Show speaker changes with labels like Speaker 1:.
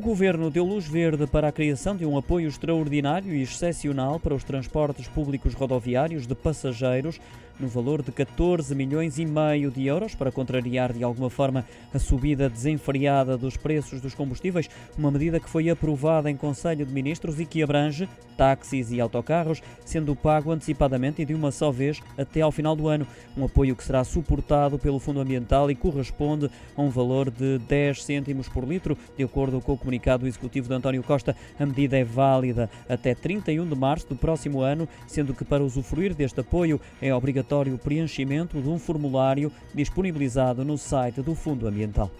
Speaker 1: O Governo deu luz verde para a criação de um apoio extraordinário e excepcional para os transportes públicos rodoviários de passageiros, no valor de 14 milhões e meio de euros, para contrariar de alguma forma a subida desenfreada dos preços dos combustíveis, uma medida que foi aprovada em Conselho de Ministros e que abrange táxis e autocarros, sendo pago antecipadamente e de uma só vez até ao final do ano. Um apoio que será suportado pelo Fundo Ambiental e corresponde a um valor de 10 cêntimos por litro, de acordo com o comunicado executivo de António Costa. A medida é válida até 31 de março do próximo ano, sendo que para usufruir deste apoio é obrigatório o preenchimento de um formulário disponibilizado no site do Fundo Ambiental.